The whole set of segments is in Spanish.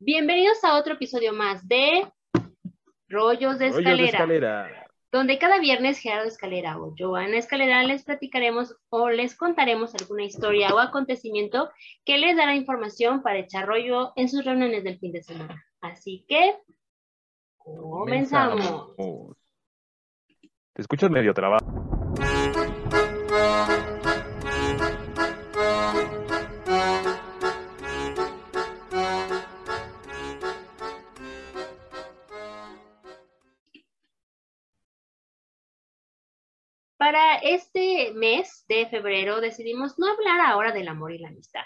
Bienvenidos a otro episodio más de Rollos de Rollos de Escalera, escalera. donde cada viernes Gerardo Escalera o Joana Escalera les platicaremos o les contaremos alguna historia o acontecimiento que les dará información para echar rollo en sus reuniones del fin de semana. Así que, comenzamos. Te escuchas medio trabajo. Para este mes de febrero decidimos no hablar ahora del amor y la amistad,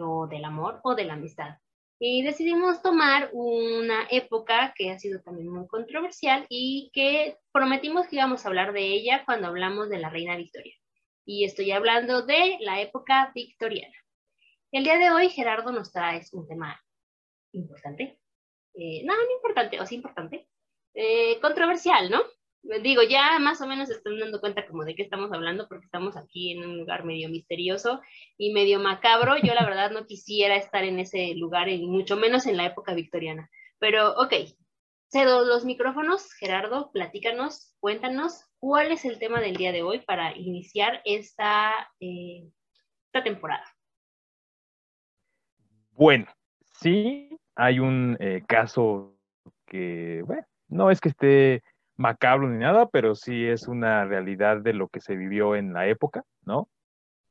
o del amor o de la amistad. Y decidimos tomar una época que ha sido también muy controversial y que prometimos que íbamos a hablar de ella cuando hablamos de la reina Victoria. Y estoy hablando de la época victoriana. El día de hoy Gerardo nos trae un tema importante. Eh, no, no importante, o sí importante. Eh, controversial, ¿no? Digo, ya más o menos están dando cuenta como de qué estamos hablando, porque estamos aquí en un lugar medio misterioso y medio macabro. Yo la verdad no quisiera estar en ese lugar, y mucho menos en la época victoriana. Pero, ok, cedo los micrófonos. Gerardo, platícanos, cuéntanos cuál es el tema del día de hoy para iniciar esta, eh, esta temporada. Bueno, sí, hay un eh, caso que, bueno, no es que esté macabro ni nada, pero sí es una realidad de lo que se vivió en la época, ¿no?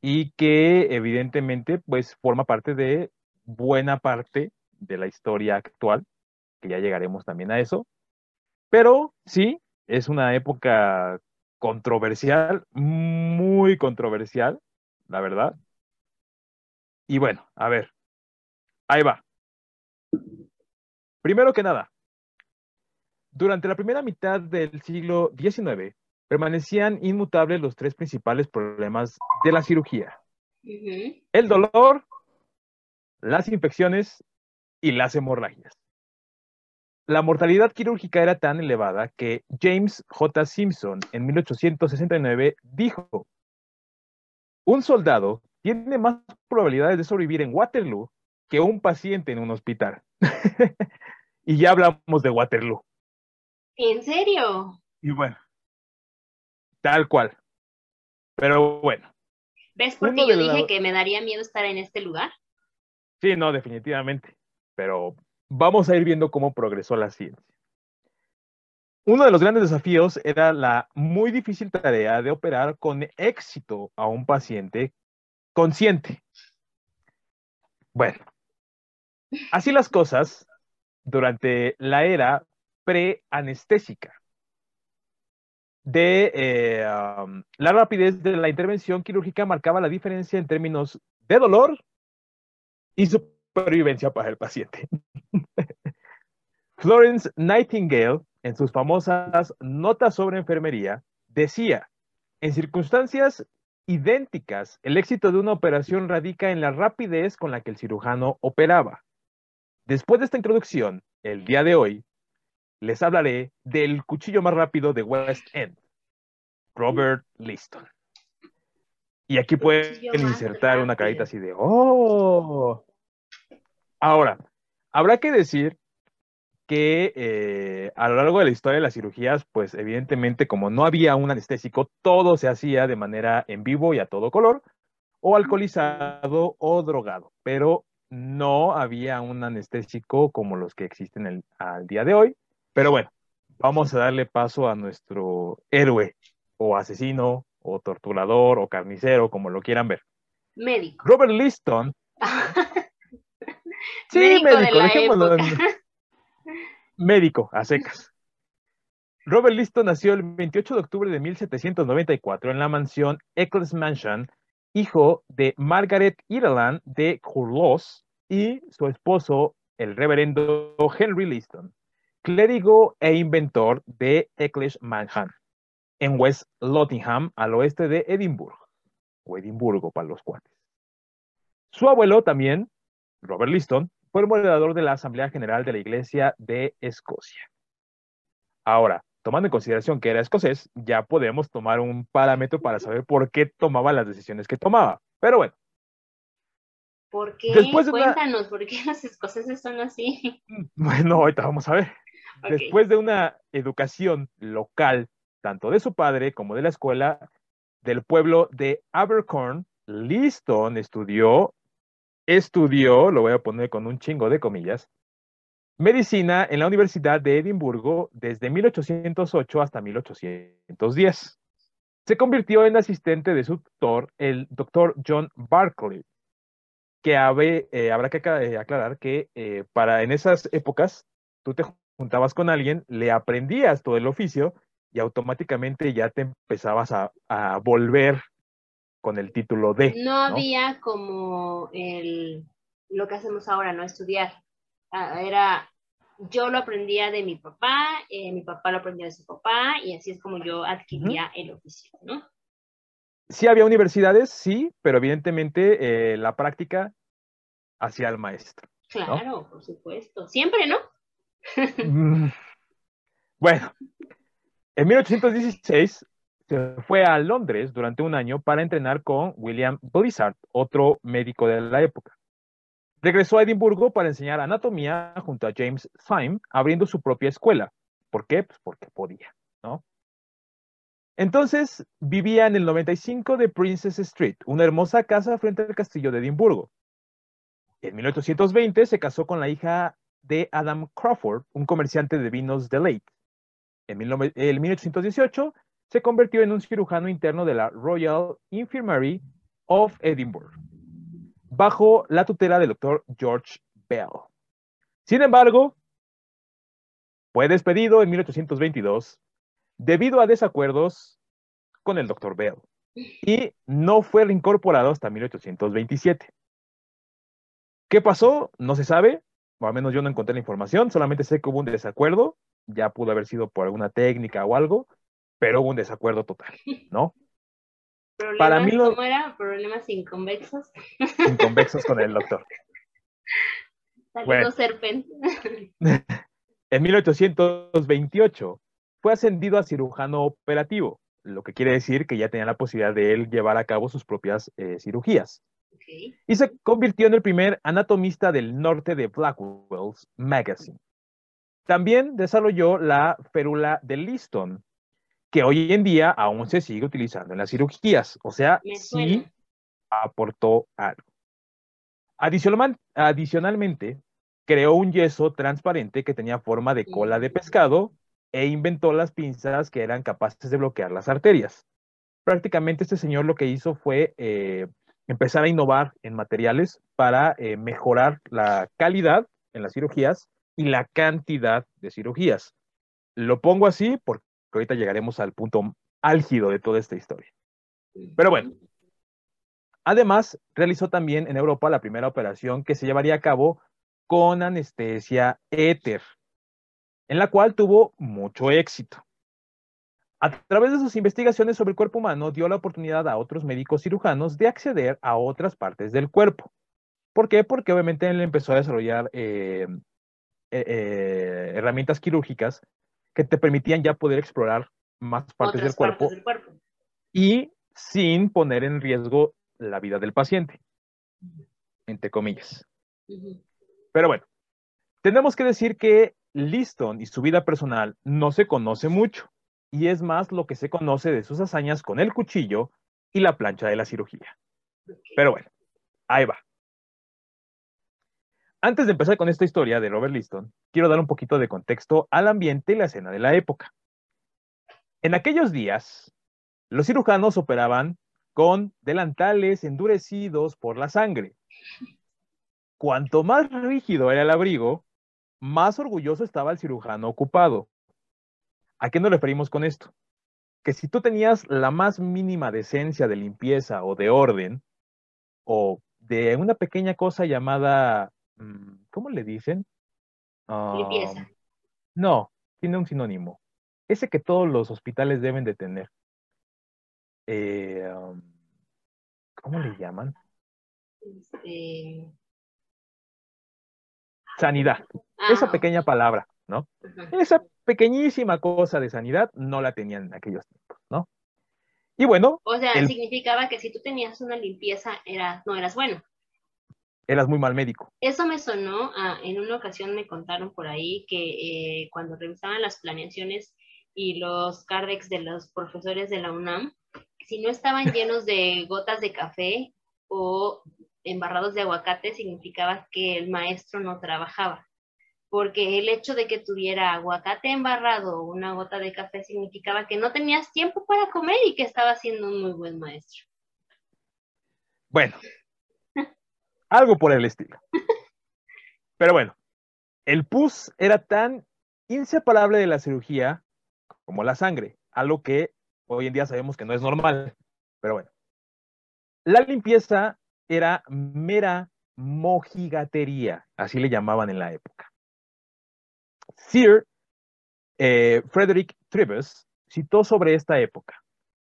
Y que evidentemente pues forma parte de buena parte de la historia actual, que ya llegaremos también a eso. Pero sí, es una época controversial, muy controversial, la verdad. Y bueno, a ver, ahí va. Primero que nada, durante la primera mitad del siglo XIX, permanecían inmutables los tres principales problemas de la cirugía. El dolor, las infecciones y las hemorragias. La mortalidad quirúrgica era tan elevada que James J. Simpson en 1869 dijo, un soldado tiene más probabilidades de sobrevivir en Waterloo que un paciente en un hospital. y ya hablamos de Waterloo. ¿En serio? Y bueno, tal cual. Pero bueno. ¿Ves por qué yo dije que me daría miedo estar en este lugar? Sí, no, definitivamente. Pero vamos a ir viendo cómo progresó la ciencia. Uno de los grandes desafíos era la muy difícil tarea de operar con éxito a un paciente consciente. Bueno, así las cosas, durante la era preanestésica. De eh, la rapidez de la intervención quirúrgica marcaba la diferencia en términos de dolor y supervivencia para el paciente. Florence Nightingale, en sus famosas notas sobre enfermería, decía, en circunstancias idénticas, el éxito de una operación radica en la rapidez con la que el cirujano operaba. Después de esta introducción, el día de hoy, les hablaré del cuchillo más rápido de West End, Robert Liston. Y aquí pueden insertar una carita así de, oh. Ahora, habrá que decir que eh, a lo largo de la historia de las cirugías, pues evidentemente como no había un anestésico, todo se hacía de manera en vivo y a todo color, o alcoholizado o drogado, pero no había un anestésico como los que existen al día de hoy. Pero bueno, vamos a darle paso a nuestro héroe o asesino o torturador o carnicero, como lo quieran ver. Médico. Robert Liston. sí, médico, dejémoslo. médico, a secas. Robert Liston nació el 28 de octubre de 1794 en la mansión Eccles Mansion, hijo de Margaret Ireland de Curlos y su esposo, el reverendo Henry Liston clérigo e inventor de Eccles Mansion, en West Lottingham, al oeste de Edimburgo, o Edimburgo para los cuates. Su abuelo también, Robert Liston, fue el moderador de la Asamblea General de la Iglesia de Escocia. Ahora, tomando en consideración que era escocés, ya podemos tomar un parámetro para saber por qué tomaba las decisiones que tomaba. Pero bueno, ¿Por qué? Cuéntanos, ¿por qué los escoceses son así? Bueno, ahorita vamos a ver. Después de una educación local, tanto de su padre como de la escuela del pueblo de Abercorn, Liston estudió, estudió, lo voy a poner con un chingo de comillas, medicina en la Universidad de Edimburgo desde 1808 hasta 1810. Se convirtió en asistente de su tutor, el doctor John Barclay, que eh, habrá que eh, aclarar que eh, para en esas épocas tú te juntabas con alguien, le aprendías todo el oficio y automáticamente ya te empezabas a, volver con el título de. No, había como el, lo que hacemos ahora, ¿no? Estudiar. Ah, era, yo lo aprendía de mi papá, mi papá lo aprendía de su papá y así es como yo adquiría el oficio, ¿no? Sí había universidades, sí, pero evidentemente eh, la práctica hacia el maestro. Claro, por supuesto. Siempre, ¿no? Mm. bueno, en 1816 se fue a Londres durante un año para entrenar con William Blizzard, otro médico de la época. Regresó a Edimburgo para enseñar anatomía junto a James Syme, abriendo su propia escuela. ¿Por qué? Pues porque podía, ¿no? Entonces vivía en el 95 de Princess Street, una hermosa casa frente al castillo de Edimburgo. En 1820 se casó con la hija de Adam Crawford, un comerciante de vinos de Lake. En 1818 se convirtió en un cirujano interno de la Royal Infirmary of Edinburgh, bajo la tutela del doctor George Bell. Sin embargo, fue despedido en 1822 debido a desacuerdos con el Dr. Bell y no fue reincorporado hasta 1827. ¿Qué pasó? No se sabe, o al menos yo no encontré la información, solamente sé que hubo un desacuerdo, ya pudo haber sido por alguna técnica o algo, pero hubo un desacuerdo total, ¿no? Para mí ¿Cómo era? ¿Problemas inconvexos? Inconvexos con el doctor. Bueno, serpent. en 1828 fue ascendido a cirujano operativo, lo que quiere decir que ya tenía la posibilidad de él llevar a cabo sus propias eh, cirugías. Y se convirtió en el primer anatomista del norte de Blackwell's Magazine. También desarrolló la férula de Liston, que hoy en día aún se sigue utilizando en las cirugías. O sea, sí aportó algo. adicionalmente, creó un yeso transparente que tenía forma de cola de pescado e inventó las pinzas que eran capaces de bloquear las arterias. Prácticamente este señor lo que hizo fue eh, empezar a innovar en materiales para eh, mejorar la calidad en las cirugías y la cantidad de cirugías. Lo pongo así porque ahorita llegaremos al punto álgido de toda esta historia. Pero bueno, además realizó también en Europa la primera operación que se llevaría a cabo con anestesia éter, en la cual tuvo mucho éxito. A través de sus investigaciones sobre el cuerpo humano, dio la oportunidad a otros médicos cirujanos de acceder a otras partes del cuerpo. ¿Por qué? Porque obviamente él empezó a desarrollar eh, eh, eh, herramientas quirúrgicas que te permitían ya poder explorar más partes, del cuerpo, y sin poner en riesgo la vida del paciente, entre comillas. Pero bueno, tenemos que decir que Liston y su vida personal no se conoce mucho, y es más lo que se conoce de sus hazañas con el cuchillo y la plancha de la cirugía. Pero bueno, ahí va. Antes de empezar con esta historia de Robert Liston, quiero dar un poquito de contexto al ambiente y la escena de la época. En aquellos días, los cirujanos operaban con delantales endurecidos por la sangre. Cuanto más rígido era el abrigo, más orgulloso estaba el cirujano ocupado. ¿A qué nos referimos con esto? Que si tú tenías la más mínima decencia de limpieza o de orden, o de una pequeña cosa llamada, mm, ¿cómo le dicen? limpieza. Um, no, tiene un sinónimo. Ese que todos los hospitales deben de tener. Eh, um, ¿Cómo le llaman? Este... Sanidad. Esa ah, pequeña palabra, ¿no? Esa pequeñísima cosa de sanidad no la tenían en aquellos tiempos, ¿no? Y bueno. O sea, significaba que si tú tenías una limpieza, era, no eras bueno. eras muy mal médico. Eso me sonó, en una ocasión me contaron por ahí que eh, cuando revisaban las planeaciones y los cardex de los profesores de la UNAM, si no estaban llenos de gotas de café o embarrados de aguacate, significaba que el maestro no trabajaba. Porque el hecho de que tuviera aguacate embarrado o una gota de café significaba que no tenías tiempo para comer y que estaba siendo un muy buen maestro. Bueno, algo por el estilo. Pero bueno, el pus era tan inseparable de la cirugía como la sangre, algo que hoy en día sabemos que no es normal. Pero bueno, la limpieza era mera mojigatería, así le llamaban en la época. Sir eh, Frederick Treves citó sobre esta época,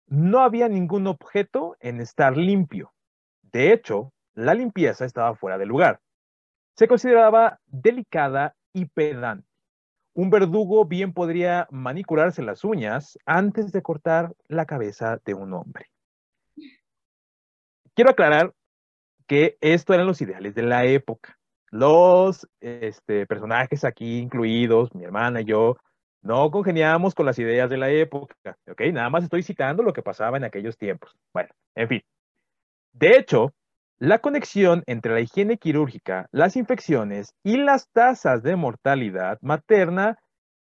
no había ningún objeto en estar limpio. De hecho, la limpieza estaba fuera de lugar. Se consideraba delicada y pedante. Un verdugo bien podría manicularse las uñas antes de cortar la cabeza de un hombre. Quiero aclarar que esto eran los ideales de la época. Los este, personajes aquí incluidos, mi hermana y yo, no congeniamos con las ideas de la época, ¿ok? Nada más estoy citando lo que pasaba en aquellos tiempos. Bueno, en fin. De hecho, la conexión entre la higiene quirúrgica, las infecciones y las tasas de mortalidad materna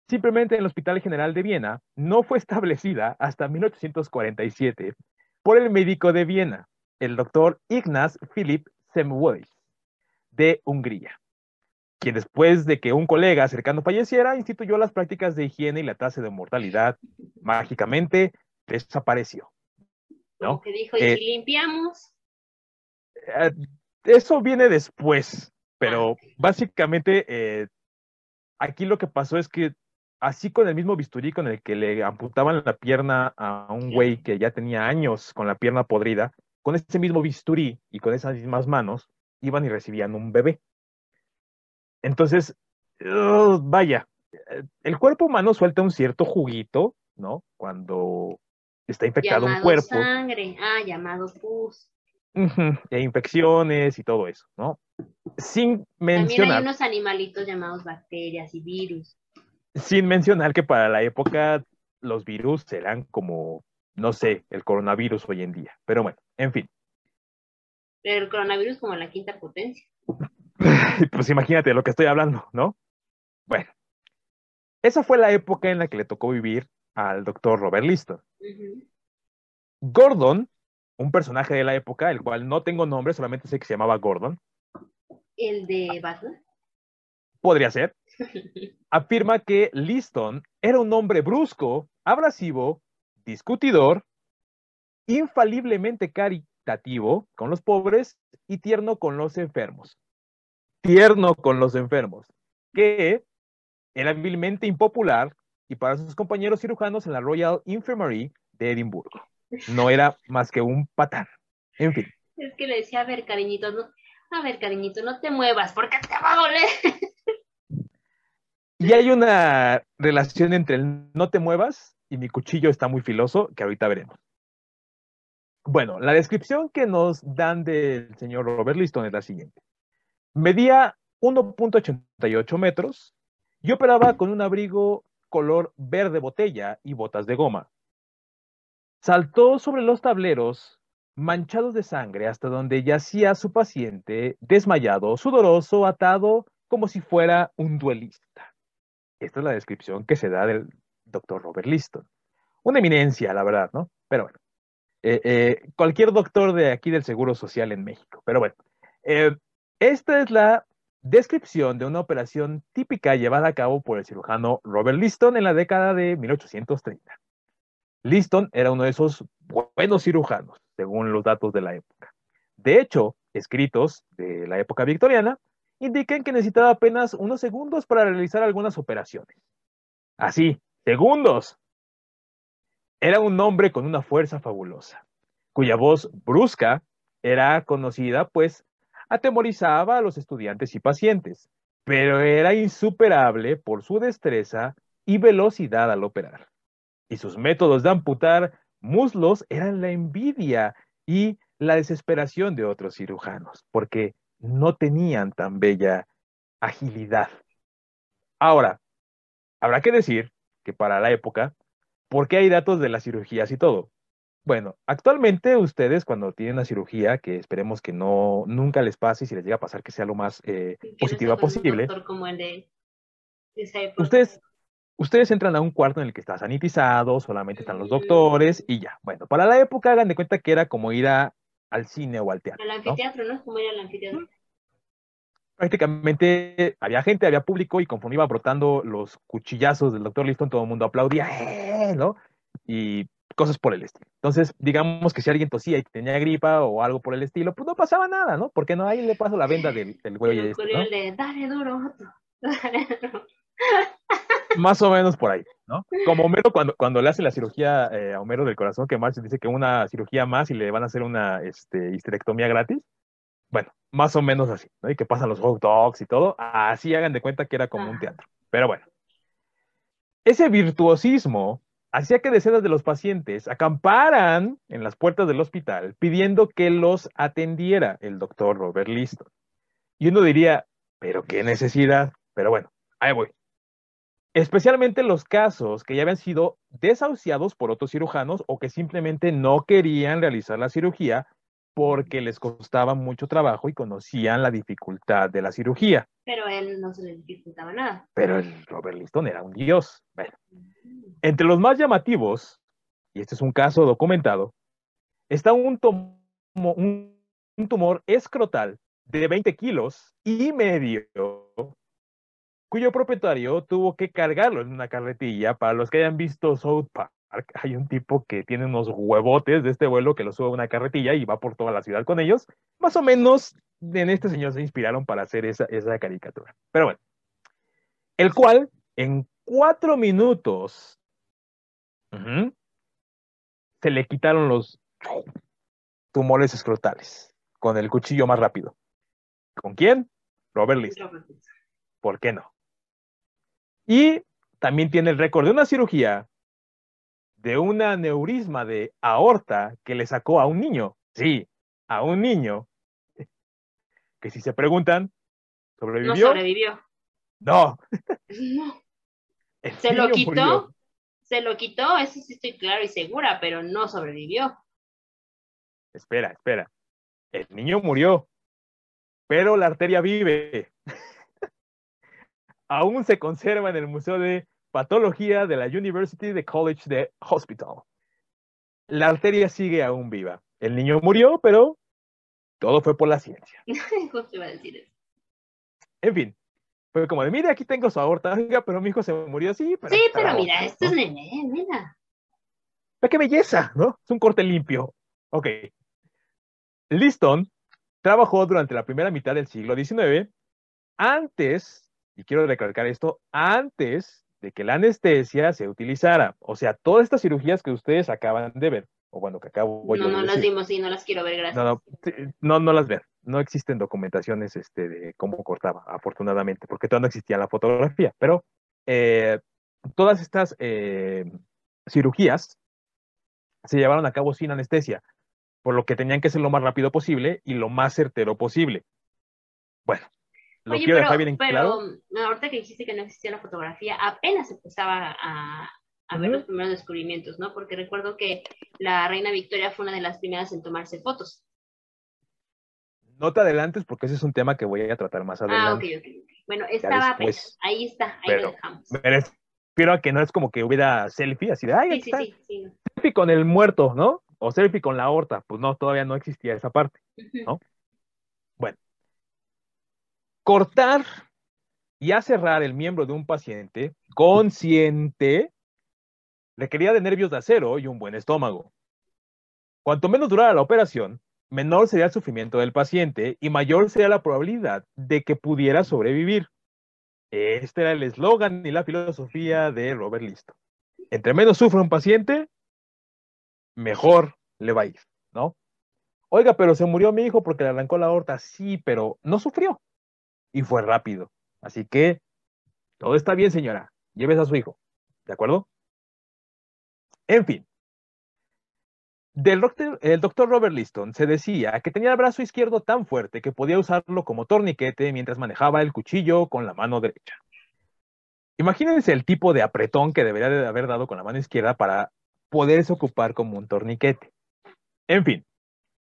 simplemente en el Hospital General de Viena no fue establecida hasta 1847 por el médico de Viena, el doctor Ignaz Philipp Semmelweis, de Hungría, quien después de que un colega cercano falleciera, instituyó las prácticas de higiene y la tasa de mortalidad mágicamente desapareció. ¿no? Que dijo, ¿y eh, si limpiamos? Eh, eso viene después, pero ah, básicamente eh, aquí lo que pasó es que así con el mismo bisturí con el que le amputaban la pierna a un güey que ya tenía años con la pierna podrida, con ese mismo bisturí y con esas mismas manos, iban y recibían un bebé. Entonces, vaya, el cuerpo humano suelta un cierto juguito, ¿no? Cuando está infectado un cuerpo. sangre, ah, llamado pus e infecciones y todo eso, ¿no? Sin mencionar. También hay unos animalitos llamados bacterias y virus. Sin mencionar que para la época los virus eran como, no sé, el coronavirus hoy en día. Pero bueno, en fin. El coronavirus como la quinta potencia. pues imagínate lo que estoy hablando, ¿no? Bueno, esa fue la época en la que le tocó vivir al doctor Robert Liston. Gordon un personaje de la época, el cual no tengo nombre, solamente sé que se llamaba Gordon. ¿El de Batman? Podría ser. Afirma que Liston era un hombre brusco, abrasivo, discutidor, infaliblemente caritativo con los pobres y tierno con los enfermos. Tierno con los enfermos, que era hábilmente impopular y para sus compañeros cirujanos en la Royal Infirmary de Edimburgo no era más que un patán. En fin. Es que le decía, a ver, cariñito, no, a ver, cariñito, no te muevas porque te va a doler. Y hay una relación entre el no te muevas y mi cuchillo está muy filoso, que ahorita veremos. Bueno, la descripción que nos dan del señor Robert Liston es la siguiente. Medía 1.88 metros y operaba con un abrigo color verde botella y botas de goma. Saltó sobre los tableros manchados de sangre hasta donde yacía su paciente, desmayado, sudoroso, atado, como si fuera un duelista. Esta es la descripción que se da del doctor Robert Liston. Una eminencia, la verdad, ¿no? Pero bueno, eh, eh, cualquier doctor de aquí del Seguro Social en México. Pero bueno, eh, esta es la descripción de una operación típica llevada a cabo por el cirujano Robert Liston en la década de 1830. Liston era uno de esos buenos cirujanos, según los datos de la época. De hecho, escritos de la época victoriana indican que necesitaba apenas unos segundos para realizar algunas operaciones. Así, segundos. Era un hombre con una fuerza fabulosa, cuya voz brusca era conocida, pues atemorizaba a los estudiantes y pacientes, pero era insuperable por su destreza y velocidad al operar y sus métodos de amputar muslos eran la envidia y la desesperación de otros cirujanos, porque no tenían tan bella agilidad. Ahora, habrá que decir que para la época, ¿por qué hay datos de las cirugías y todo? Bueno, actualmente ustedes cuando tienen una cirugía, que esperemos que no nunca les pase y si les llega a pasar que sea lo más eh, positiva posible. ustedes, ustedes entran a un cuarto en el que está sanitizado, solamente están los doctores y ya. Bueno, para la época hagan de cuenta que era como ir al cine o al teatro. Al anfiteatro, ¿no? Como ir al anfiteatro. Prácticamente había gente, había público y conforme iba brotando los cuchillazos del doctor Liston, todo el mundo aplaudía, ¡eh! ¿no? Y cosas por el estilo. Entonces, digamos que si alguien tosía y tenía gripa o algo por el estilo, pues no pasaba nada, ¿no? Porque no, ahí le paso la venda del, del güey. Este, ¿no? de, dale duro, dale duro. Más o menos por ahí, ¿no? Como Homero cuando, cuando le hace la cirugía eh, a Homero del corazón, que Marx dice que una cirugía más y le van a hacer una este, histerectomía gratis. Bueno, más o menos así, ¿no? Y que pasan los hot dogs y todo. Así hagan de cuenta que era como un teatro. Pero bueno. Ese virtuosismo hacía que decenas de los pacientes acamparan en las puertas del hospital pidiendo que los atendiera el doctor Robert Liston. Y uno diría, pero qué necesidad. Pero bueno, ahí voy. Especialmente los casos que ya habían sido desahuciados por otros cirujanos o que simplemente no querían realizar la cirugía porque les costaba mucho trabajo y conocían la dificultad de la cirugía. Pero él no se le dificultaba nada. Pero el Robert Liston era un dios. Bueno, entre los más llamativos, y este es un caso documentado, está un, un tumor escrotal de 20 kilos y medio, cuyo propietario tuvo que cargarlo en una carretilla. Para los que hayan visto South Park, hay un tipo que tiene unos huevotes de este vuelo que lo sube a una carretilla y va por toda la ciudad con ellos. Más o menos en este señor se inspiraron para hacer esa, esa caricatura. Pero bueno, el cual en cuatro minutos se le quitaron los tumores escrotales con el cuchillo más rápido. ¿Con quién? Robert Lee. ¿Por qué no? Y también tiene el récord de una cirugía de un aneurisma de aorta que le sacó a un niño. Sí, a un niño. Que si se preguntan, ¿sobrevivió? No sobrevivió. No. no. ¿Se lo quitó? Se lo quitó, eso sí estoy claro y segura, pero no sobrevivió. Espera, espera. El niño murió, pero la arteria vive. Aún se conserva en el Museo de Patología de la University de College de Hospital. La arteria sigue aún viva. El niño murió, pero todo fue por la ciencia. iba a decir eso? En fin, fue como de, mire, aquí tengo su aorta, pero mi hijo se murió así. Pero sí, pero mira, esto es nene, mira. qué belleza, ¿no? Es un corte limpio. Ok. Liston trabajó durante la primera mitad del siglo XIX, antes, y quiero recalcar esto, antes de que la anestesia se utilizara. O sea, todas estas cirugías que ustedes acaban de ver, o bueno, que acabo no, No, las vimos y no las quiero ver, gracias. No, no, no, las ven. No existen documentaciones este, de cómo cortaba, afortunadamente, porque todavía no existía la fotografía. Pero eh, todas estas eh, cirugías se llevaron a cabo sin anestesia, por lo que tenían que ser lo más rápido posible y lo más certero posible. Bueno, lo quiero dejar bien. Pero ahorita que dijiste que no existía la fotografía, apenas empezaba a, a ver los primeros descubrimientos, ¿no? Porque recuerdo que la reina Victoria fue una de las primeras en tomarse fotos. No te adelantes porque ese es un tema que voy a tratar más adelante. Ah, ok, ok. Bueno, estaba apenas. Ahí está, ahí lo dejamos. A que no es como que hubiera selfie así de, ay, sí, sí, sí, selfie con el muerto, ¿no? O selfie con la horta. Pues no, todavía no existía esa parte, ¿no? Cortar y aserrar el miembro de un paciente consciente requería de nervios de acero y un buen estómago. Cuanto menos durara la operación, menor sería el sufrimiento del paciente y mayor sería la probabilidad de que pudiera sobrevivir. Este era el eslogan y la filosofía de Robert Listo. Entre menos sufre un paciente, mejor le va a ir, ¿no? Oiga, pero se murió mi hijo porque le arrancó la aorta. Sí, pero no sufrió. Y fue rápido. Así que todo está bien, señora. Lleves a su hijo. ¿De acuerdo? En fin, Del doctor, el doctor Robert Liston se decía que tenía el brazo izquierdo tan fuerte que podía usarlo como torniquete mientras manejaba el cuchillo con la mano derecha. Imagínense el tipo de apretón que debería de haber dado con la mano izquierda para poderse ocupar como un torniquete. En fin,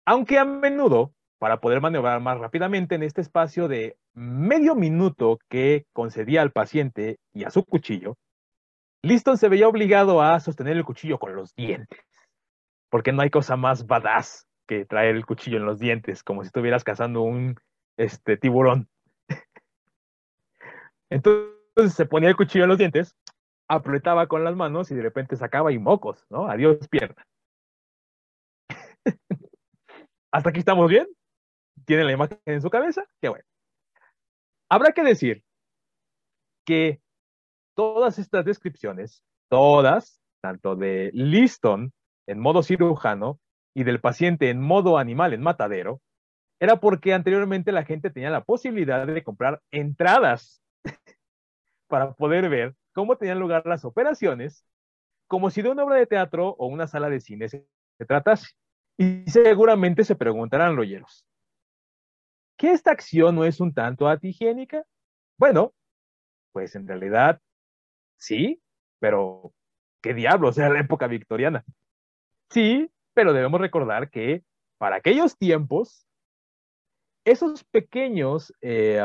aunque a menudo, para poder maniobrar más rápidamente en este espacio de medio minuto que concedía al paciente y a su cuchillo, Liston se veía obligado a sostener el cuchillo con los dientes, porque no hay cosa más badass que traer el cuchillo en los dientes, como si estuvieras cazando un este, tiburón. Entonces se ponía el cuchillo en los dientes, apretaba con las manos y de repente sacaba y mocos, ¿no? Adiós pierna. ¿Hasta aquí estamos bien? ¿Tienen la imagen en su cabeza? Qué bueno. Habrá que decir que todas estas descripciones, todas, tanto de Liston en modo cirujano y del paciente en modo animal en matadero, era porque anteriormente la gente tenía la posibilidad de comprar entradas para poder ver cómo tenían lugar las operaciones, como si de una obra de teatro o una sala de cine se, tratase. Y seguramente se preguntarán loyeros, ¿que esta acción no es un tanto antihigiénica? Bueno, pues en realidad sí, pero ¿qué diablos era la época victoriana? Sí, pero debemos recordar que para aquellos tiempos, esos pequeños eh,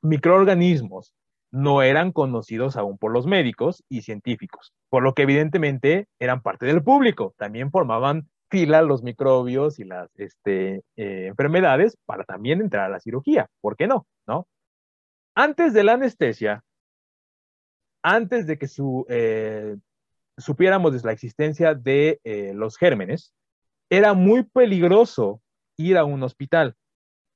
microorganismos no eran conocidos aún por los médicos y científicos, por lo que evidentemente eran parte del público. También formaban fila los microbios y las este, eh, enfermedades para también entrar a la cirugía. ¿Por qué no? ¿No? Antes de la anestesia, antes de que eh, supiéramos de la existencia de eh, los gérmenes, era muy peligroso ir a un hospital.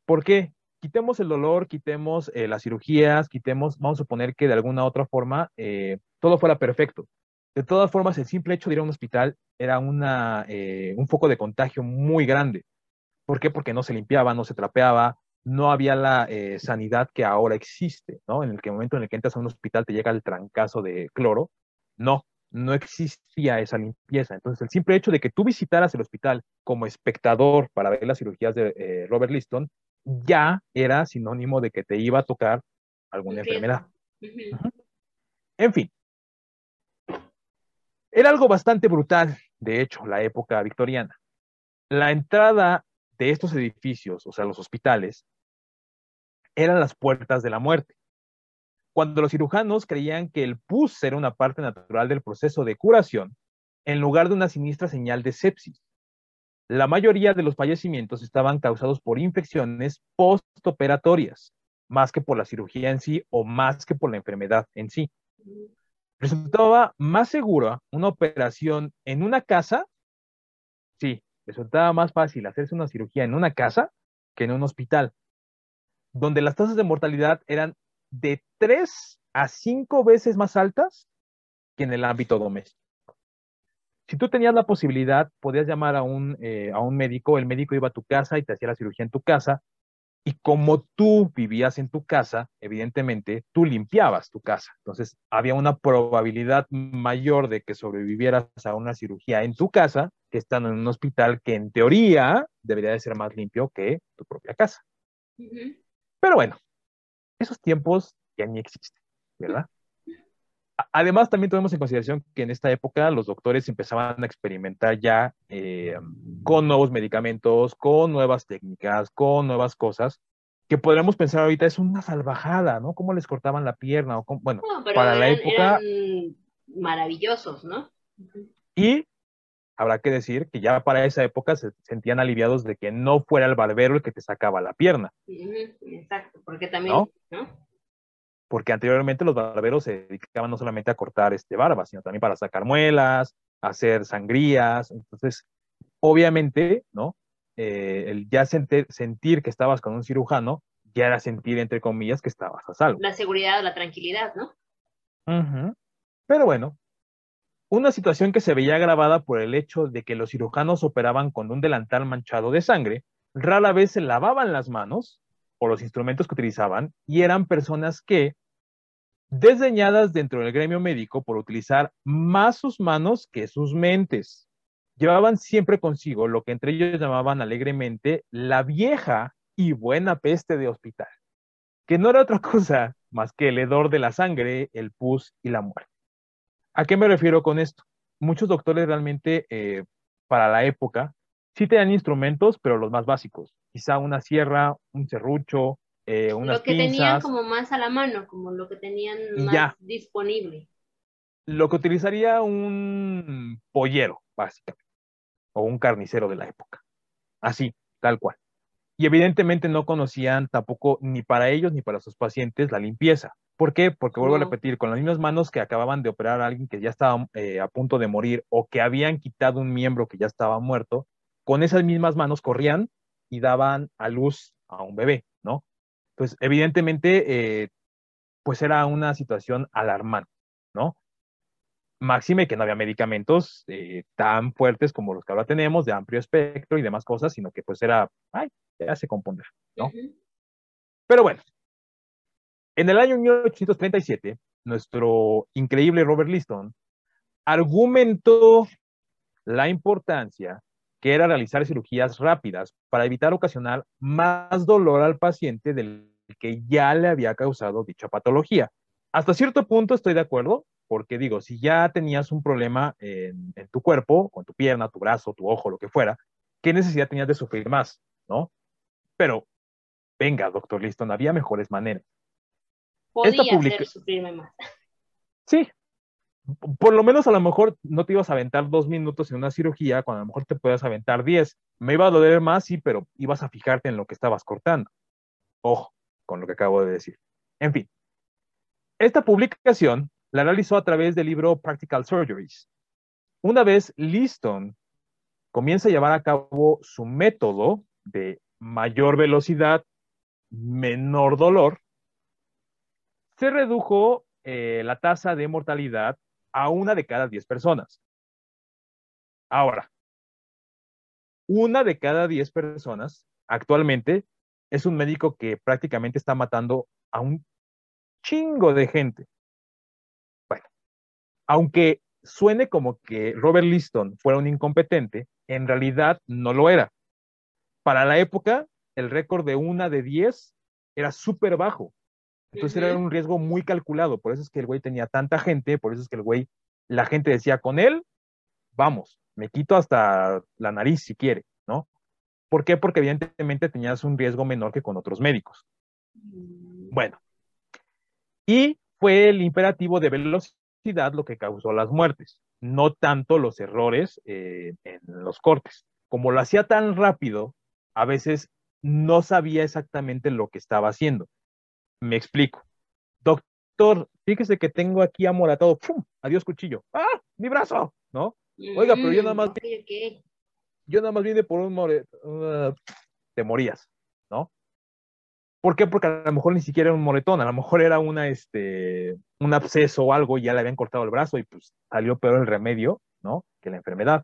¿Por qué? Quitemos el dolor, quitemos las cirugías, quitemos, vamos a suponer que de alguna otra forma todo fuera perfecto. De todas formas, el simple hecho de ir a un hospital era una, eh, un foco de contagio muy grande. ¿Por qué? Porque no se limpiaba, no se trapeaba, no había la eh, sanidad que ahora existe, ¿no? En el que momento en el que entras a un hospital te llega el trancazo de cloro. No, no existía esa limpieza. Entonces, el simple hecho de que tú visitaras el hospital como espectador para ver las cirugías de eh, Robert Liston ya era sinónimo de que te iba a tocar alguna enfermedad. En fin, era algo bastante brutal, de hecho, la época victoriana. La entrada de estos edificios, o sea, los hospitales, eran las puertas de la muerte. Cuando los cirujanos creían que el pus era una parte natural del proceso de curación, en lugar de una siniestra señal de sepsis. La mayoría de los fallecimientos estaban causados por infecciones postoperatorias, más que por la cirugía en sí o más que por la enfermedad en sí resultaba más segura una operación en una casa, sí, resultaba más fácil hacerse una cirugía en una casa que en un hospital, donde las tasas de mortalidad eran de tres a cinco veces más altas que en el ámbito doméstico. Si tú tenías la posibilidad, podías llamar a un, eh, a un médico, el médico iba a tu casa y te hacía la cirugía en tu casa, y como tú vivías en tu casa, evidentemente, tú limpiabas tu casa. Entonces, había una probabilidad mayor de que sobrevivieras a una cirugía en tu casa que estando en un hospital que en teoría debería de ser más limpio que tu propia casa. Pero bueno, esos tiempos ya ni existen, ¿verdad? Además, también tenemos en consideración que en esta época los doctores empezaban a experimentar ya eh, con nuevos medicamentos, con nuevas técnicas, con nuevas cosas, que podríamos pensar ahorita es una salvajada, ¿no? Cómo les cortaban la pierna, o bueno, para la época... maravillosos, ¿no? Y habrá que decir que ya para esa época se sentían aliviados de que no fuera el barbero el que te sacaba la pierna. Exacto, porque también, ¿no? Porque anteriormente los barberos se dedicaban no solamente a cortar este barba, sino también para sacar muelas, hacer sangrías. Entonces, obviamente, ¿no? Eh, el ya sentir que estabas con un cirujano, ya era sentir, entre comillas, que estabas a salvo. La seguridad, la tranquilidad, ¿no? Pero bueno, una situación que se veía agravada por el hecho de que los cirujanos operaban con un delantal manchado de sangre, rara vez se lavaban las manos los instrumentos que utilizaban y eran personas que desdeñadas dentro del gremio médico por utilizar más sus manos que sus mentes. llevaban siempre consigo lo que entre ellos llamaban alegremente la vieja y buena peste de hospital, que no era otra cosa más que el hedor de la sangre, el pus y la muerte. ¿A qué me refiero con esto? Muchos doctores realmente eh, para la época sí tenían instrumentos, pero los más básicos, quizá una sierra, un serrucho, eh, unas Lo que tenían como más a la mano, como lo que tenían más ya. disponible. lo que utilizaría un pollero, básicamente, o un carnicero de la época. Así, tal cual. Y evidentemente no conocían tampoco ni para ellos ni para sus pacientes la limpieza. ¿Por qué? Porque vuelvo a repetir, con las mismas manos que acababan de operar a alguien que ya estaba eh, a punto de morir o que habían quitado un miembro que ya estaba muerto, con esas mismas manos corrían y daban a luz a un bebé, ¿no? Pues evidentemente, eh, pues era una situación alarmante, ¿no? Máxime que no había medicamentos eh, tan fuertes como los que ahora tenemos, de amplio espectro y demás cosas, sino que pues era, ay, ya se compondrá, ¿no? Pero bueno, en el año 1837, nuestro increíble Robert Liston argumentó la importancia que era realizar cirugías rápidas para evitar ocasionar más dolor al paciente del que ya le había causado dicha patología. Hasta cierto punto estoy de acuerdo, porque digo, si ya tenías un problema en, en tu cuerpo, con tu pierna, tu brazo, tu ojo, lo que fuera, ¿qué necesidad tenías de sufrir más? ¿No? Pero, venga, doctor Liston, había mejores maneras. Podía publica- hacer sufrirme más. Sí. Por lo menos a lo mejor no te ibas a aventar dos minutos en una cirugía, cuando a lo mejor te puedes aventar diez. Me iba a doler más, sí, pero ibas a fijarte en lo que estabas cortando. Ojo con lo que acabo de decir. En fin, esta publicación la realizó a través del libro Practical Surgeries. Una vez Liston comienza a llevar a cabo su método de mayor velocidad, menor dolor, se redujo eh, la tasa de mortalidad a una de cada diez personas. Ahora, una de cada diez personas actualmente es un médico que prácticamente está matando a un chingo de gente. Bueno, aunque suene como que Robert Liston fuera un incompetente, en realidad no lo era. Para la época, el récord de una de diez era súper bajo. Entonces era un riesgo muy calculado. Por eso es que el güey tenía tanta gente, por eso es que el güey, la gente decía con él, vamos, me quito hasta la nariz si quiere, ¿no? ¿Por qué? Porque evidentemente tenías un riesgo menor que con otros médicos. Bueno, y fue el imperativo de velocidad lo que causó las muertes, no tanto los errores eh, en los cortes. Como lo hacía tan rápido, a veces no sabía exactamente lo que estaba haciendo. Me explico. Doctor, fíjese que tengo aquí amoratado. ¡Pum! Adiós, cuchillo. ¡Ah! ¡Mi brazo! ¿No? Oiga, pero yo nada más- Mm, ok, ok. yo nada más vine por un more... uh, te morías, ¿no? ¿Por qué? Porque a lo mejor ni siquiera era un moretón, a lo mejor era una, este, un absceso o algo y ya le habían cortado el brazo y pues salió peor el remedio, ¿no? Que la enfermedad.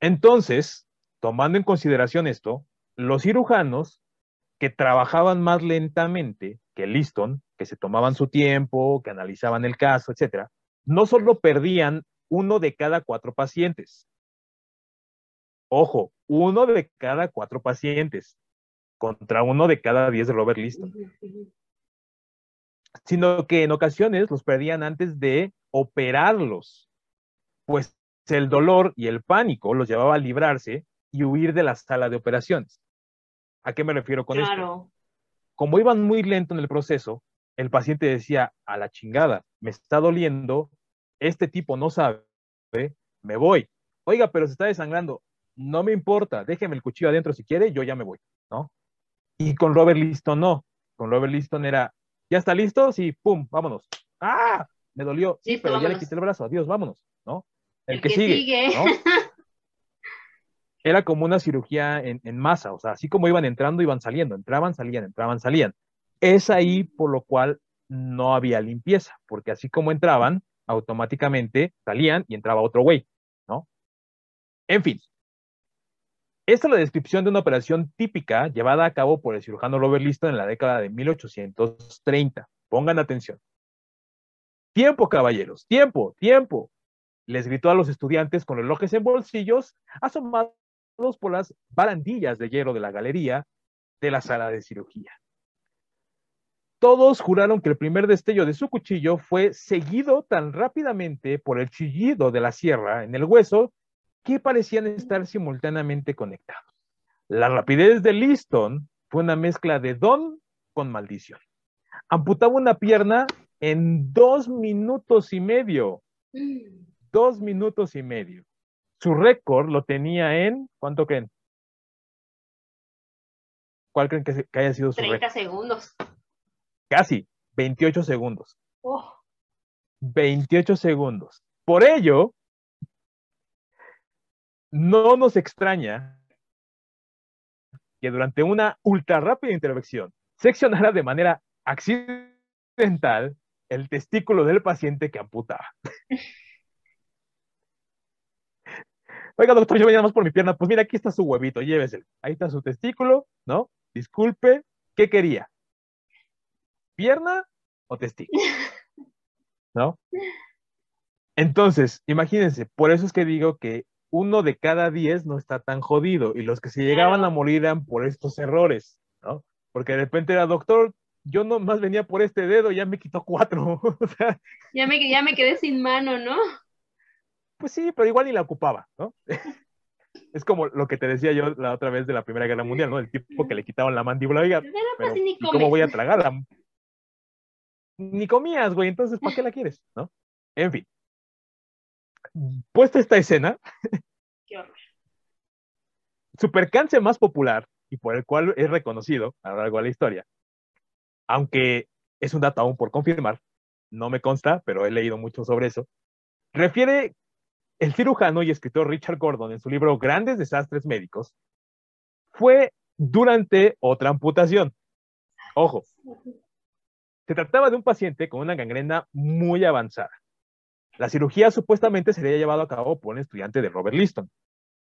Entonces, tomando en consideración esto, los cirujanos que trabajaban más lentamente que Liston, que se tomaban su tiempo, que analizaban el caso, etcétera, no solo perdían uno de cada cuatro pacientes, Ojo, uno de cada cuatro pacientes contra uno de cada diez de Robert Liston, sino que en ocasiones los perdían antes de operarlos, pues el dolor y el pánico los llevaba a librarse y huir de la sala de operaciones. ¿A qué me refiero con esto? Claro. Como iban muy lento en el proceso, el paciente decía, a la chingada, me está doliendo, este tipo no sabe, me voy. Oiga, pero se está desangrando, no me importa, déjeme el cuchillo adentro si quiere, yo ya me voy, ¿no? Y con Robert Liston no, con Robert Liston era, ¿ya está listo? Sí, pum, vámonos. ¡Ah! Me dolió, sí, pero ya le quité el brazo, adiós, vámonos, ¿no? El, El que, que sigue, sigue. ¿no? Era como una cirugía en, masa, o sea, así como iban entrando, iban saliendo, entraban, salían, entraban, salían. Es ahí por lo cual no había limpieza, porque así como entraban, automáticamente salían y entraba otro güey, ¿no? En fin. Esta es la descripción de una operación típica llevada a cabo por el cirujano Robert Liston en la década de 1830. Pongan atención. Tiempo, caballeros, tiempo, tiempo. les gritó a los estudiantes con relojes en bolsillos, asomados por las barandillas de hierro de la galería de la sala de cirugía. Todos juraron que el primer destello de su cuchillo fue seguido tan rápidamente por el chillido de la sierra en el hueso que parecían estar simultáneamente conectados. La rapidez de Liston fue una mezcla de don con maldición. Amputaba una pierna en dos minutos y medio. Dos minutos y medio. Su récord lo tenía en, ¿cuánto creen? ¿Cuál creen que, haya sido su récord? 30 segundos. Casi, 28 segundos. 28 segundos. Por ello, no nos extraña que durante una ultra rápida intervención seccionara de manera accidental el testículo del paciente que amputaba. Oiga, doctor, yo venía más por mi pierna. Pues mira, aquí está su huevito, lléveselo. Ahí está su testículo, ¿no? Disculpe, ¿qué quería? ¿Pierna o testículo? ¿No? Entonces, imagínense, por eso es que digo que uno de cada diez no está tan jodido y los que se llegaban a morir eran por estos errores, ¿no? Porque de repente era, doctor, yo no más venía por este dedo, ya me quitó cuatro. ya, me, ya me quedé sin mano, ¿no? Pues sí, pero igual ni la ocupaba, ¿no? es como lo que te decía yo la otra vez de la Primera Guerra Mundial, ¿no? El tipo que le quitaban la mandíbula, oiga, pues, ¿y cómo voy a tragarla? Ni comías, güey, entonces, ¿para qué la quieres? ¿No? En fin. Puesta esta escena, Qué horror. su percance más popular y por el cual es reconocido a lo largo de la historia aunque es un dato aún por confirmar, no me consta, pero he leído mucho sobre eso, refiere el cirujano y escritor Richard Gordon en su libro Grandes Desastres Médicos, fue durante otra amputación. Ojo, se trataba de un paciente con una gangrena muy avanzada. La cirugía supuestamente sería llevada a cabo por un estudiante de Robert Liston.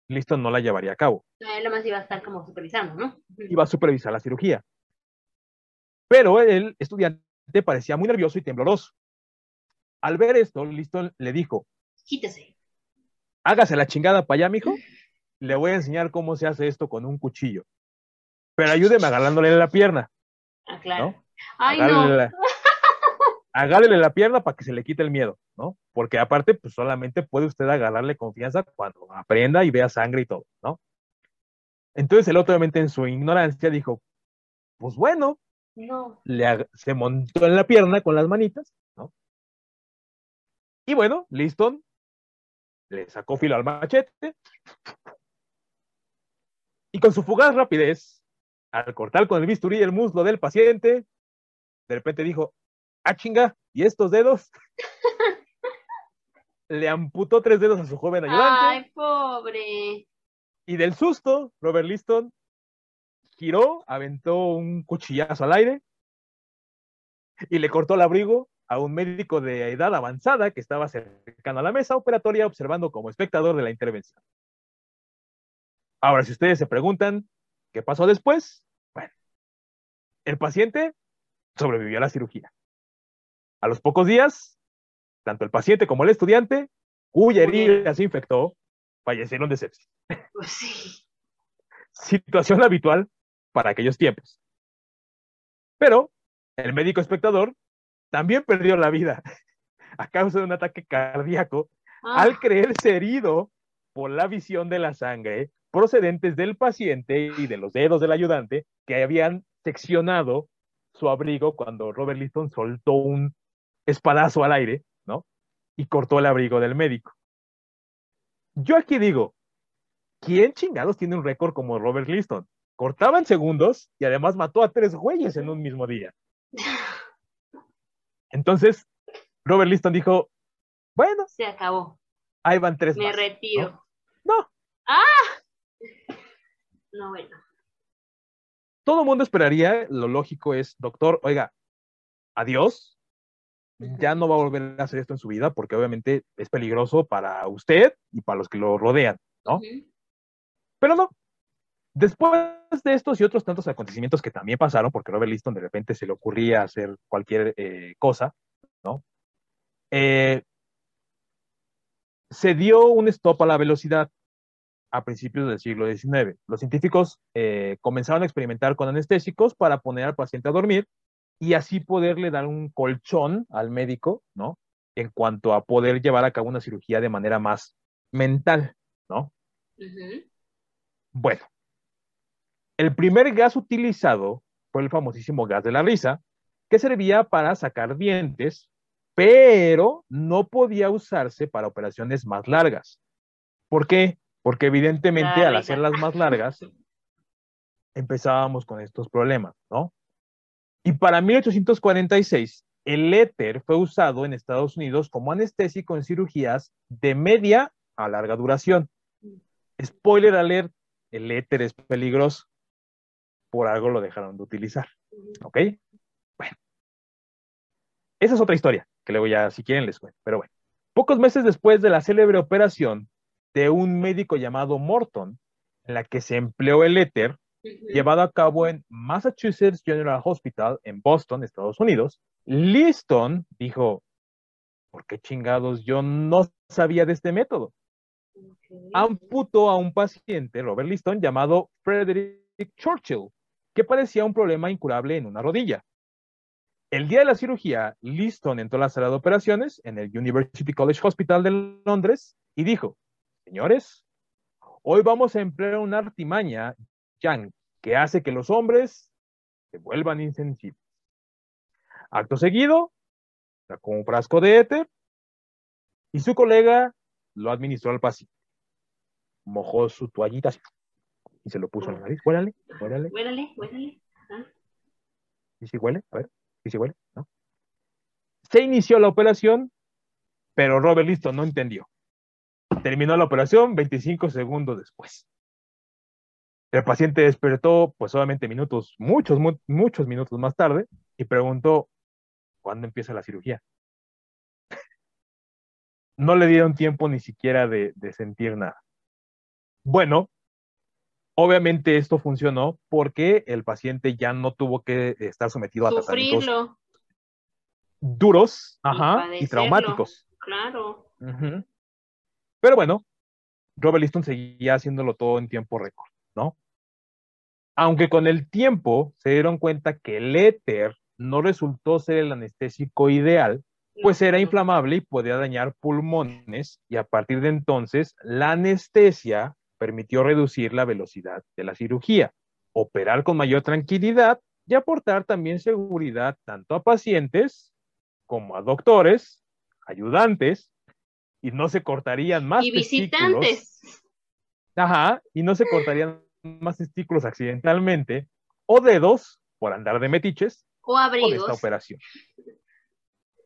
Liston no la llevaría a cabo. Él más iba a estar como supervisando, ¿no? Iba a supervisar la cirugía. Pero el estudiante parecía muy nervioso y tembloroso. Al ver esto, Liston le dijo, quítese. Hágase la chingada para allá, mijo. Le voy a enseñar cómo se hace esto con un cuchillo. Pero ayúdeme agarrándole la pierna. Ah, claro. Ay, no. La, agárrele la pierna para que se le quite el miedo, ¿no? Porque aparte, pues solamente puede usted agarrarle confianza cuando aprenda y vea sangre y todo, ¿no? Entonces el otro, obviamente, en su ignorancia, dijo, pues bueno, no. Le, se montó en la pierna con las manitas, ¿no? Y bueno, Liston le sacó filo al machete y con su fugaz rapidez, al cortar con el bisturí el muslo del paciente, de repente dijo, ah chinga, ¿y estos dedos? le amputó tres dedos a su joven ayudante. Ay, pobre. Y del susto, Robert Liston giró, aventó un cuchillazo al aire y le cortó el abrigo a un médico de edad avanzada que estaba cercano a la mesa operatoria observando como espectador de la intervención. Ahora, si ustedes se preguntan qué pasó después, bueno, el paciente sobrevivió a la cirugía. A los pocos días, tanto el paciente como el estudiante, cuya herida se infectó, fallecieron de sepsis. Pues sí. Situación habitual para aquellos tiempos. Pero el médico espectador también perdió la vida a causa de un ataque cardíaco Ah, al creerse herido por la visión de la sangre procedentes del paciente y de los dedos del ayudante que habían seccionado su abrigo cuando Robert Liston soltó un espadazo al aire, ¿no? Y cortó el abrigo del médico. Yo aquí digo, ¿quién chingados tiene un récord como Robert Liston? Cortaba en segundos y además mató a tres güeyes en un mismo día. Entonces, Robert Liston dijo, bueno, se acabó. ahí van tres Me más. retiro. No, No, bueno. todo mundo esperaría, lo lógico es, doctor, oiga, adiós, ya no va a volver a hacer esto en su vida porque obviamente es peligroso para usted y para los que lo rodean, ¿no? Pero no. Después de estos y otros tantos acontecimientos que también pasaron, porque Robert Liston de repente se le ocurría hacer cualquier eh, cosa, ¿no? Eh, se dio un stop a la velocidad a principios del siglo XIX. Los científicos eh, comenzaron a experimentar con anestésicos para poner al paciente a dormir y así poderle dar un colchón al médico, ¿no? En cuanto a poder llevar a cabo una cirugía de manera más mental, ¿no? Bueno, el primer gas utilizado fue el famosísimo gas de la risa, que servía para sacar dientes, pero no podía usarse para operaciones más largas. ¿Por qué? Porque evidentemente al hacerlas más largas, empezábamos con estos problemas, ¿no? Y para 1846, el éter fue usado en Estados Unidos como anestésico en cirugías de media a larga duración. Spoiler alert, el éter es peligroso. Por algo lo dejaron de utilizar. ¿Ok? Bueno. Esa es otra historia, que luego ya, si quieren, les cuento. Pero bueno. Pocos meses después de la célebre operación de un médico llamado Morton, en la que se empleó el éter, llevado a cabo en Massachusetts General Hospital en Boston, Estados Unidos, Liston dijo, ¿por qué chingados yo no sabía de este método? Amputó a un paciente, Robert Liston, llamado Frederick Churchill, que parecía un problema incurable en una rodilla. El día de la cirugía, Liston entró a la sala de operaciones en el University College Hospital de Londres y dijo, señores, hoy vamos a emplear una artimaña yang, que hace que los hombres se vuelvan insensibles. Acto seguido, sacó un frasco de éter y su colega lo administró al paciente. Mojó su toallita y se lo puso en la nariz. Huélale, huélale. Huélale, huélale. ¿Y si huele? A ver, ¿y si huele? ¿No? Se inició la operación, pero Robert Listo no entendió. Terminó la operación 25 segundos después. El paciente despertó, pues solamente minutos, muchos, muchos minutos más tarde, y preguntó, ¿cuándo empieza la cirugía? no le dieron tiempo ni siquiera de, sentir nada. Bueno, obviamente esto funcionó porque el paciente ya no tuvo que estar sometido a tratamientos duros ajá, y, traumáticos. Claro. Pero bueno, Robert Liston seguía haciéndolo todo en tiempo récord. ¿no? Aunque con el tiempo se dieron cuenta que el éter no resultó ser el anestésico ideal, pues era inflamable y podía dañar pulmones y a partir de entonces la anestesia permitió reducir la velocidad de la cirugía, operar con mayor tranquilidad y aportar también seguridad tanto a pacientes como a doctores, ayudantes, y no se cortarían más y visitantes. Ajá, y no se cortarían más testículos accidentalmente o dedos por andar de metiches o abrigos. esta operación.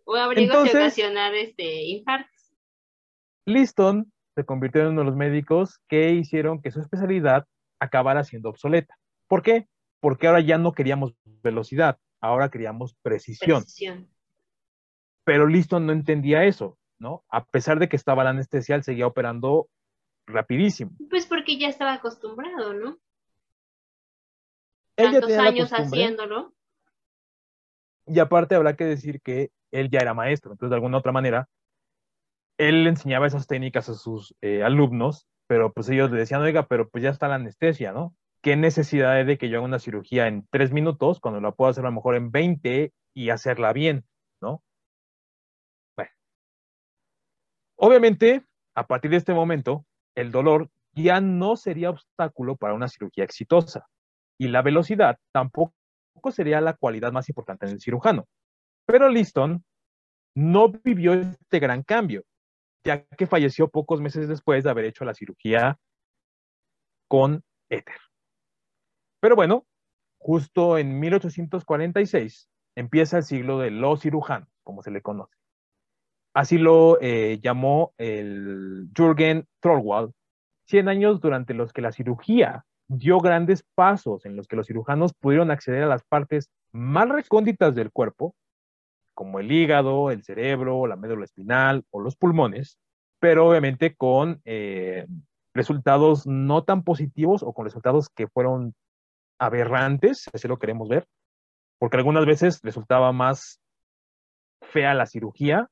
O abrigos y ocasionar este, infartos. Liston se convirtió en uno de los médicos que hicieron que su especialidad acabara siendo obsoleta. ¿Por qué? Porque ahora ya no queríamos velocidad, ahora queríamos precisión. precisión. Pero Liston no entendía eso, ¿no? A pesar de que estaba la anestesia, él seguía operando rapidísimo. Pues porque ya estaba acostumbrado, ¿no? Tantos años haciéndolo. Y aparte habrá que decir que él ya era maestro, entonces de alguna otra manera, él enseñaba esas técnicas a sus eh, alumnos, pero pues ellos le decían, oiga, pero pues ya está la anestesia, ¿no? ¿Qué necesidad hay de que yo haga una cirugía en tres minutos cuando la puedo hacer a lo mejor en 20 y hacerla bien, ¿no? Bueno. Obviamente, a partir de este momento, el dolor ya no sería obstáculo para una cirugía exitosa y la velocidad tampoco sería la cualidad más importante en el cirujano. Pero Liston no vivió este gran cambio, ya que falleció pocos meses después de haber hecho la cirugía con éter. Pero bueno, justo en 1846 empieza el siglo de los cirujanos, como se le conoce. Así lo eh, llamó el Jürgen Thorwald, 100 años durante los que la cirugía dio grandes pasos en los que los cirujanos pudieron acceder a las partes más recónditas del cuerpo, como el hígado, el cerebro, la médula espinal o los pulmones, pero obviamente con eh, resultados no tan positivos o con resultados que fueron aberrantes, así lo queremos ver, porque algunas veces resultaba más fea la cirugía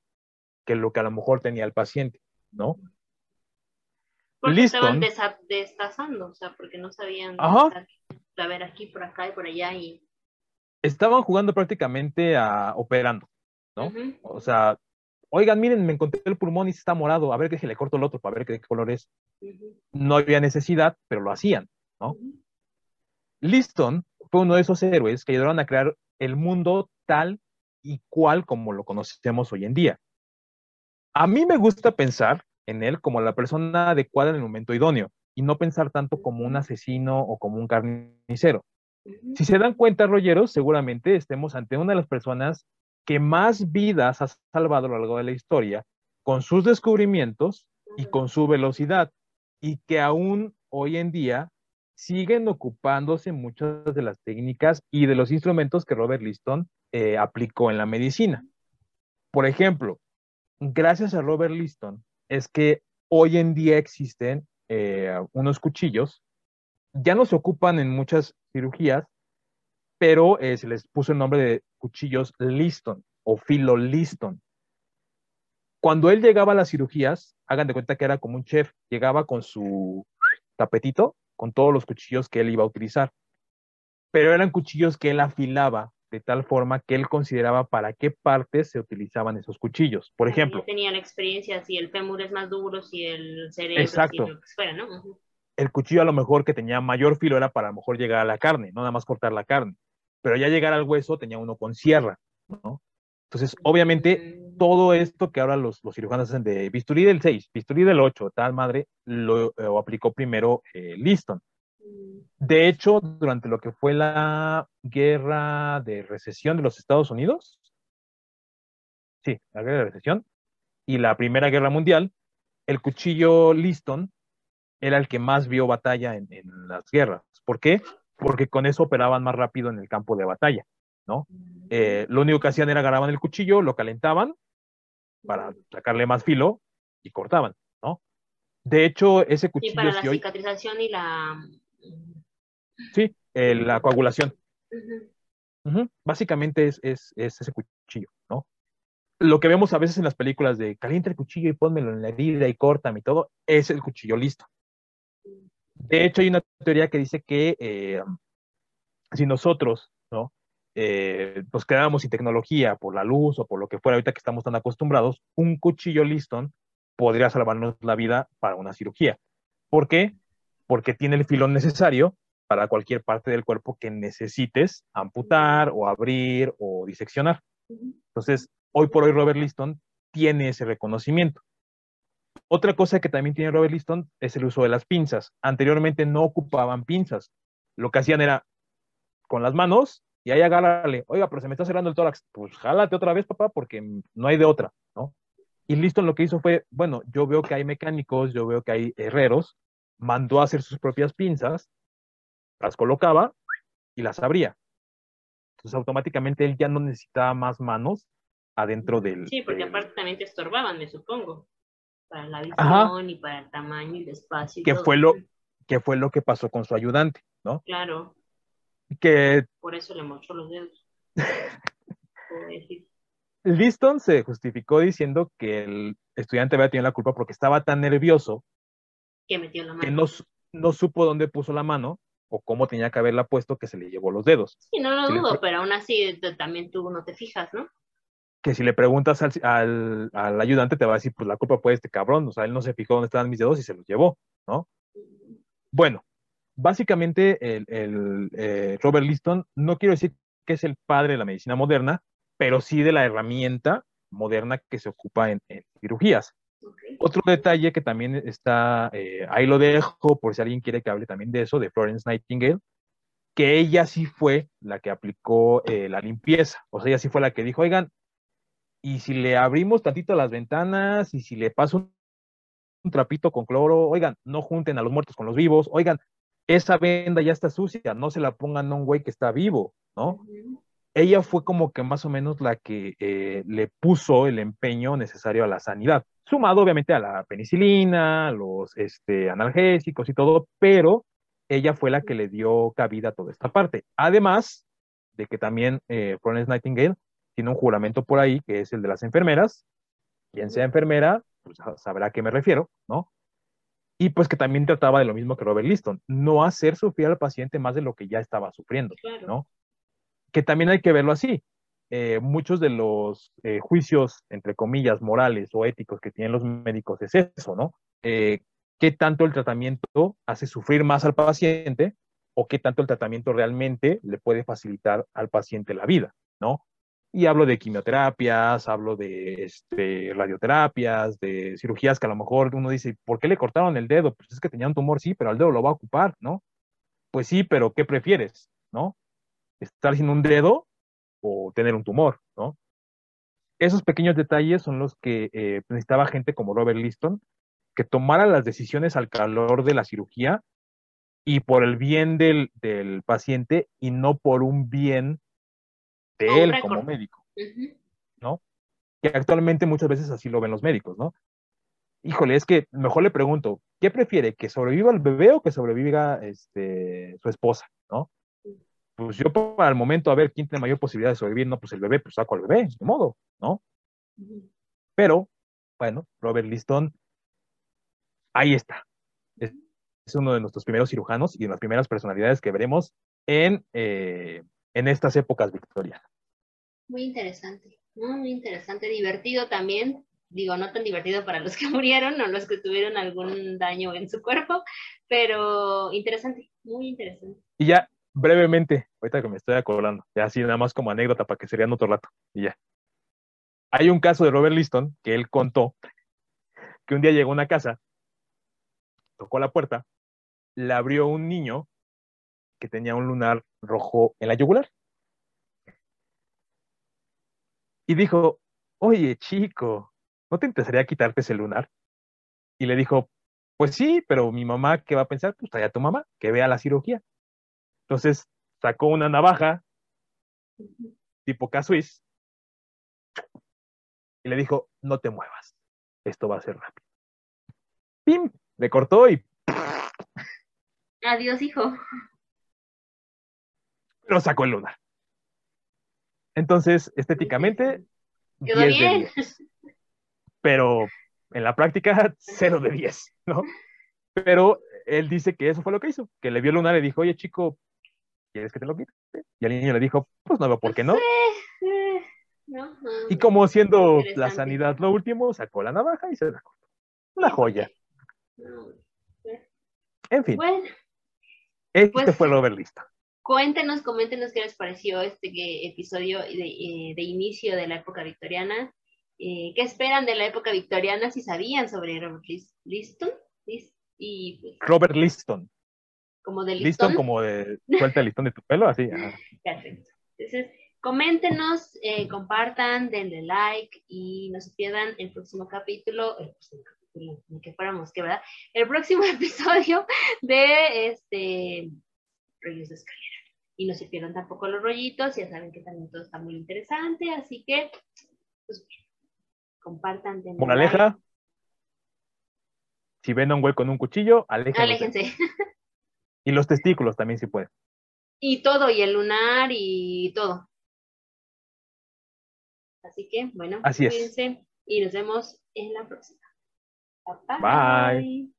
que lo que a lo mejor tenía el paciente, ¿no? Porque estaban destazando, o sea, porque no sabían Ajá. a ver aquí, por acá y por allá y... Estaban jugando prácticamente a operando, ¿no? O sea, oigan, miren, me encontré el pulmón y está morado, a ver que se le corto el otro para ver qué color es. No había necesidad, pero lo hacían, ¿no? Liston fue uno de esos héroes que ayudaron a crear el mundo tal y cual como lo conocemos hoy en día. A mí me gusta pensar en él como la persona adecuada en el momento idóneo y no pensar tanto como un asesino o como un carnicero. Si se dan cuenta, rolleros, seguramente estemos ante una de las personas que más vidas ha salvado a lo largo de la historia con sus descubrimientos y con su velocidad y que aún hoy en día siguen ocupándose muchas de las técnicas y de los instrumentos que Robert Liston eh, aplicó en la medicina. Por ejemplo, gracias a Robert Liston es que hoy en día existen eh, unos cuchillos, ya no se ocupan en muchas cirugías, pero eh, se les puso el nombre de cuchillos Liston o filo Liston. Cuando él llegaba a las cirugías, hagan de cuenta que era como un chef, llegaba con su tapetito con todos los cuchillos que él iba a utilizar. Pero eran cuchillos que él afilaba de tal forma que él consideraba para qué partes se utilizaban esos cuchillos. Por ejemplo. Tenían experiencia si el fémur es más duro, si el cerebro, exacto. lo que fuera, ¿no? El cuchillo a lo mejor que tenía mayor filo era para a lo mejor llegar a la carne, no nada más cortar la carne. Pero ya llegar al hueso tenía uno con sierra, ¿no? Entonces, obviamente, todo esto que ahora los, cirujanos hacen de bisturí del 6, bisturí del 8, tal madre, lo, aplicó primero eh, Liston. De hecho, durante lo que fue la guerra de recesión de los Estados Unidos, sí, la guerra de recesión, y la Primera Guerra Mundial, el cuchillo Liston era el que más vio batalla en, en las guerras. ¿Por qué? Porque con eso operaban más rápido en el campo de batalla. ¿no? Eh, lo único que hacían era agarraban el cuchillo, lo calentaban para sacarle más filo y cortaban, ¿no? De hecho, ese cuchillo... Y para la cicatrización y la... Sí, la coagulación. Básicamente es, es, ese cuchillo, ¿no? Lo que vemos a veces en las películas de calienta el cuchillo y pónmelo en la herida y córtame y todo, es el cuchillo listo. De hecho, hay una teoría que dice que eh, si nosotros, ¿no? eh, pues quedábamos sin tecnología por la luz o por lo que fuera ahorita que estamos tan acostumbrados, un cuchillo Liston podría salvarnos la vida para una cirugía. ¿Por qué? Porque tiene el filón necesario para cualquier parte del cuerpo que necesites amputar o abrir o diseccionar. Entonces, hoy por hoy Robert Liston tiene ese reconocimiento. Otra cosa que también tiene Robert Liston es el uso de las pinzas. Anteriormente no ocupaban pinzas. Lo que hacían era con las manos y ahí agárrale, oiga, pero se me está cerrando el tórax, pues jálate otra vez, papá, porque no hay de otra, ¿no? Y listo, lo que hizo fue, bueno, yo veo que hay mecánicos, yo veo que hay herreros, mandó a hacer sus propias pinzas, las colocaba y las abría. Entonces automáticamente él ya no necesitaba más manos adentro del... Sí, porque aparte también te estorbaban, me supongo, para la visión y para el tamaño y el espacio. que, Fue lo, que fue lo que pasó con su ayudante, ¿no? Claro que... Por eso le mostró los dedos. Liston se justificó diciendo que el estudiante había tenido la culpa porque estaba tan nervioso que, metió la mano. que no, no, supo dónde puso la mano o cómo tenía que haberla puesto que se le llevó los dedos. Sí, no lo dudo, pero aún así también tú no te fijas, ¿no? Que si le preguntas al, al, al, ayudante te va a decir, pues la culpa fue este cabrón, o sea, él no se fijó dónde estaban mis dedos y se los llevó, ¿no? Bueno, básicamente el, eh, Robert Liston, no quiero decir que es el padre de la medicina moderna, pero sí de la herramienta moderna que se ocupa en, cirugías. Otro detalle que también está, eh, ahí lo dejo por si alguien quiere que hable también de eso, de Florence Nightingale, que ella sí fue la que aplicó eh, la limpieza, o sea, ella sí fue la que dijo, oigan, y si le abrimos tantito las ventanas y si le paso un trapito con cloro, oigan, no junten a los muertos con los vivos, oigan, esa venda ya está sucia, no se la pongan a un güey que está vivo, ¿no? Ella fue como que más o menos la que eh, le puso el empeño necesario a la sanidad, sumado obviamente a la penicilina, los este, analgésicos y todo, pero ella fue la que le dio cabida a toda esta parte. Además de que también eh, Florence Nightingale tiene un juramento por ahí, que es el de las enfermeras. Quien sea enfermera, pues sabrá a qué me refiero, ¿no? y pues que también trataba de lo mismo que Robert Liston, no hacer sufrir al paciente más de lo que ya estaba sufriendo, ¿no? Que también hay que verlo así. Eh, muchos de los eh, juicios, entre comillas, morales o éticos que tienen los médicos es eso, ¿no? Eh, ¿Qué tanto el tratamiento hace sufrir más al paciente o qué tanto el tratamiento realmente le puede facilitar al paciente la vida, ¿no? Y hablo de quimioterapias, hablo de este, radioterapias, de cirugías que a lo mejor uno dice, ¿por qué le cortaron el dedo? Pues es que tenía un tumor, sí, pero el dedo lo va a ocupar, ¿no? Pues sí, pero ¿qué prefieres, no? ¿Estar sin un dedo o tener un tumor, ¿no? Esos pequeños detalles son los que eh, necesitaba gente como Robert Liston, que tomara las decisiones al calor de la cirugía y por el bien del, del paciente y no por un bien de él como médico, ¿no? Que actualmente muchas veces así lo ven los médicos, ¿no? Híjole, es que mejor le pregunto, ¿qué prefiere? ¿Que sobreviva el bebé o que sobreviva este, su esposa, ¿no? Pues yo para el momento a ver quién tiene mayor posibilidad de sobrevivir, no, pues el bebé, pues saco al bebé, de modo, ¿no? Pero, bueno, Robert Liston, ahí está. Es, uno de nuestros primeros cirujanos y de las primeras personalidades que veremos en, eh, en estas épocas victorianas. Muy interesante, muy, interesante, divertido también. Digo, no tan divertido para los que murieron o los que tuvieron algún daño en su cuerpo, pero interesante, muy interesante. Y ya, brevemente, ahorita que me estoy acordando, ya así nada más como anécdota para que sería en otro rato, y ya. Hay un caso de Robert Liston que él contó que un día llegó a una casa, tocó la puerta, le abrió un niño que tenía un lunar rojo en la yugular. Y dijo, oye chico, ¿no te interesaría quitarte ese lunar? Y le dijo, pues sí, pero mi mamá, ¿qué va a pensar? Pues allá tu mamá, que vea la cirugía. Entonces sacó una navaja tipo K-Swiss y le dijo, no te muevas, esto va a ser rápido. ¡Pim! Le cortó y... Adiós, hijo pero sacó el lunar. Entonces, estéticamente, Quedó bien. Pero en la práctica, 0 de 10, ¿no? Pero él dice que eso fue lo que hizo, que le vio el lunar y le dijo, oye chico, ¿quieres que te lo quite? Y el niño le dijo, pues no ¿por qué no? y como siendo la sanidad lo último, sacó la navaja y se la cortó. Una joya. En fin. Bueno, este pues fue el overlista. Cuéntenos, coméntenos qué les pareció este episodio de, de inicio de la época victoriana. Eh, ¿Qué esperan de la época victoriana? Si sabían sobre Robert Liston. y, pues, Robert Liston. Como de Liston. Liston como de suelta el listón de tu pelo, así. Perfecto. Entonces, coméntenos, eh, compartan, denle like y no se pierdan el próximo capítulo, el próximo capítulo, ni que fuéramos, que verdad, el próximo episodio de este Reyes de Escalera y no se pierdan tampoco los rollitos, ya saben que también todo está muy interesante, así que, pues, compartan. Moraleja, si ven a un güey con un cuchillo, aléjense. Aléjense. Y los testículos también si pueden. Y todo, y el lunar y todo. Así que, bueno, Así cuídense y nos vemos en la próxima. bye.